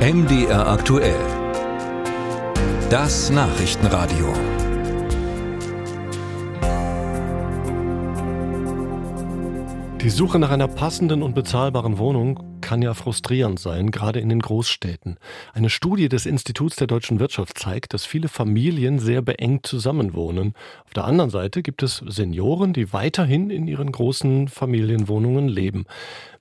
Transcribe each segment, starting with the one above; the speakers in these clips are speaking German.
MDR aktuell. Das Nachrichtenradio. Die Suche nach einer passenden und bezahlbaren Wohnung kann ja frustrierend sein, gerade in den Großstädten. Eine Studie des Instituts der deutschen Wirtschaft zeigt, dass viele Familien sehr beengt zusammenwohnen. Auf der anderen Seite gibt es Senioren, die weiterhin in ihren großen Familienwohnungen leben.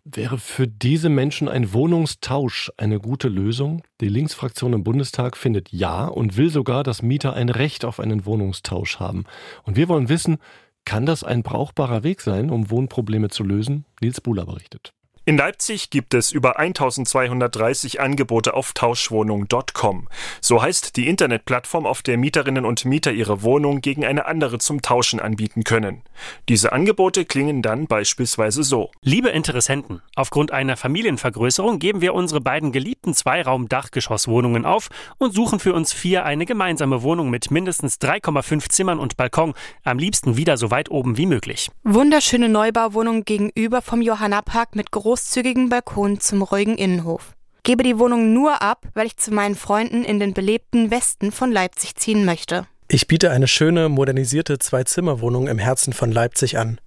Wäre für diese Menschen ein Wohnungstausch eine gute Lösung? Die Linksfraktion im Bundestag findet ja und will sogar, dass Mieter ein Recht auf einen Wohnungstausch haben. Und wir wollen wissen, kann das ein brauchbarer Weg sein, um Wohnprobleme zu lösen? Nils Buhler berichtet. In Leipzig gibt es über 1230 Angebote auf Tauschwohnung.com. So heißt die Internetplattform, auf der Mieterinnen und Mieter ihre Wohnung gegen eine andere zum Tauschen anbieten können. Diese Angebote klingen dann beispielsweise so. Liebe Interessenten, aufgrund einer Familienvergrößerung geben wir unsere beiden geliebten Zweiraum-Dachgeschosswohnungen auf und suchen für uns vier eine gemeinsame Wohnung mit mindestens 3,5 Zimmern und Balkon, am liebsten wieder so weit oben wie möglich. Wunderschöne Neubauwohnung gegenüber vom Johanna-Park mit großen großzügigen Balkon zum ruhigen Innenhof. Gebe die Wohnung nur ab, weil ich zu meinen Freunden in den belebten Westen von Leipzig ziehen möchte. Ich biete eine schöne, modernisierte Zwei-Zimmer-Wohnung im Herzen von Leipzig an.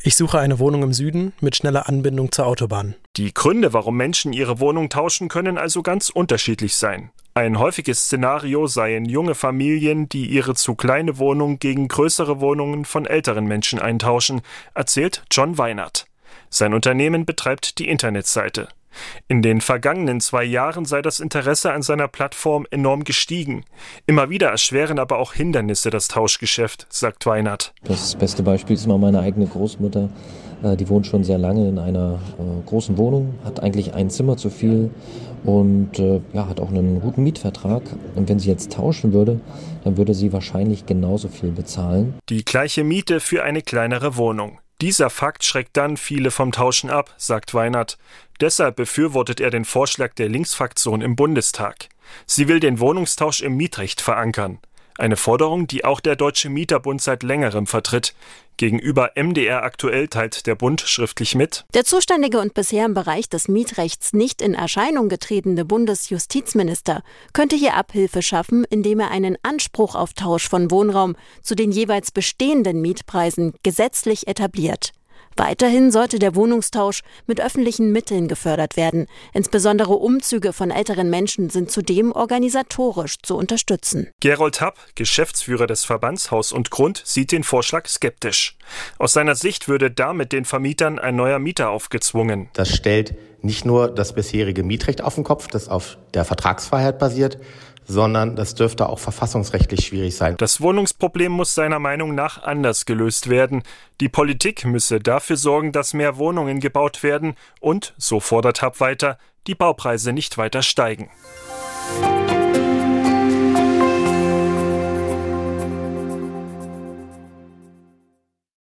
Ich suche eine Wohnung im Süden mit schneller Anbindung zur Autobahn. Die Gründe, warum Menschen ihre Wohnung tauschen, können also ganz unterschiedlich sein. Ein häufiges Szenario seien junge Familien, die ihre zu kleine Wohnung gegen größere Wohnungen von älteren Menschen eintauschen, erzählt John Weinert. Sein Unternehmen betreibt die Internetseite. In den vergangenen zwei Jahren sei das Interesse an seiner Plattform enorm gestiegen. Immer wieder erschweren aber auch Hindernisse das Tauschgeschäft, sagt Weinert. Das beste Beispiel ist mal meine eigene Großmutter. Äh, die wohnt schon sehr lange in einer äh, großen Wohnung, hat eigentlich ein Zimmer zu viel und äh, ja, hat auch einen guten Mietvertrag. Und wenn sie jetzt tauschen würde, dann würde sie wahrscheinlich genauso viel bezahlen. Die gleiche Miete für eine kleinere Wohnung. Dieser Fakt schreckt dann viele vom Tauschen ab, sagt Weinert. Deshalb befürwortet er den Vorschlag der Linksfraktion im Bundestag. Sie will den Wohnungstausch im Mietrecht verankern. Eine Forderung, die auch der Deutsche Mieterbund seit längerem vertritt. Gegenüber MDR aktuell teilt der Bund schriftlich mit. Der zuständige und bisher im Bereich des Mietrechts nicht in Erscheinung getretene Bundesjustizminister könnte hier Abhilfe schaffen, indem er einen Anspruch auf Tausch von Wohnraum zu den jeweils bestehenden Mietpreisen gesetzlich etabliert. Weiterhin sollte der Wohnungstausch mit öffentlichen Mitteln gefördert werden. Insbesondere Umzüge von älteren Menschen sind zudem organisatorisch zu unterstützen. Gerold Happ, Geschäftsführer des Verbands Haus und Grund, sieht den Vorschlag skeptisch. Aus seiner Sicht würde damit den Vermietern ein neuer Mieter aufgezwungen. Das stellt nicht nur das bisherige Mietrecht auf den Kopf, das auf der Vertragsfreiheit basiert, sondern das dürfte auch verfassungsrechtlich schwierig sein. Das Wohnungsproblem muss seiner Meinung nach anders gelöst werden. Die Politik müsse dafür sorgen, dass mehr Wohnungen gebaut werden und, so fordert Hab weiter, die Baupreise nicht weiter steigen.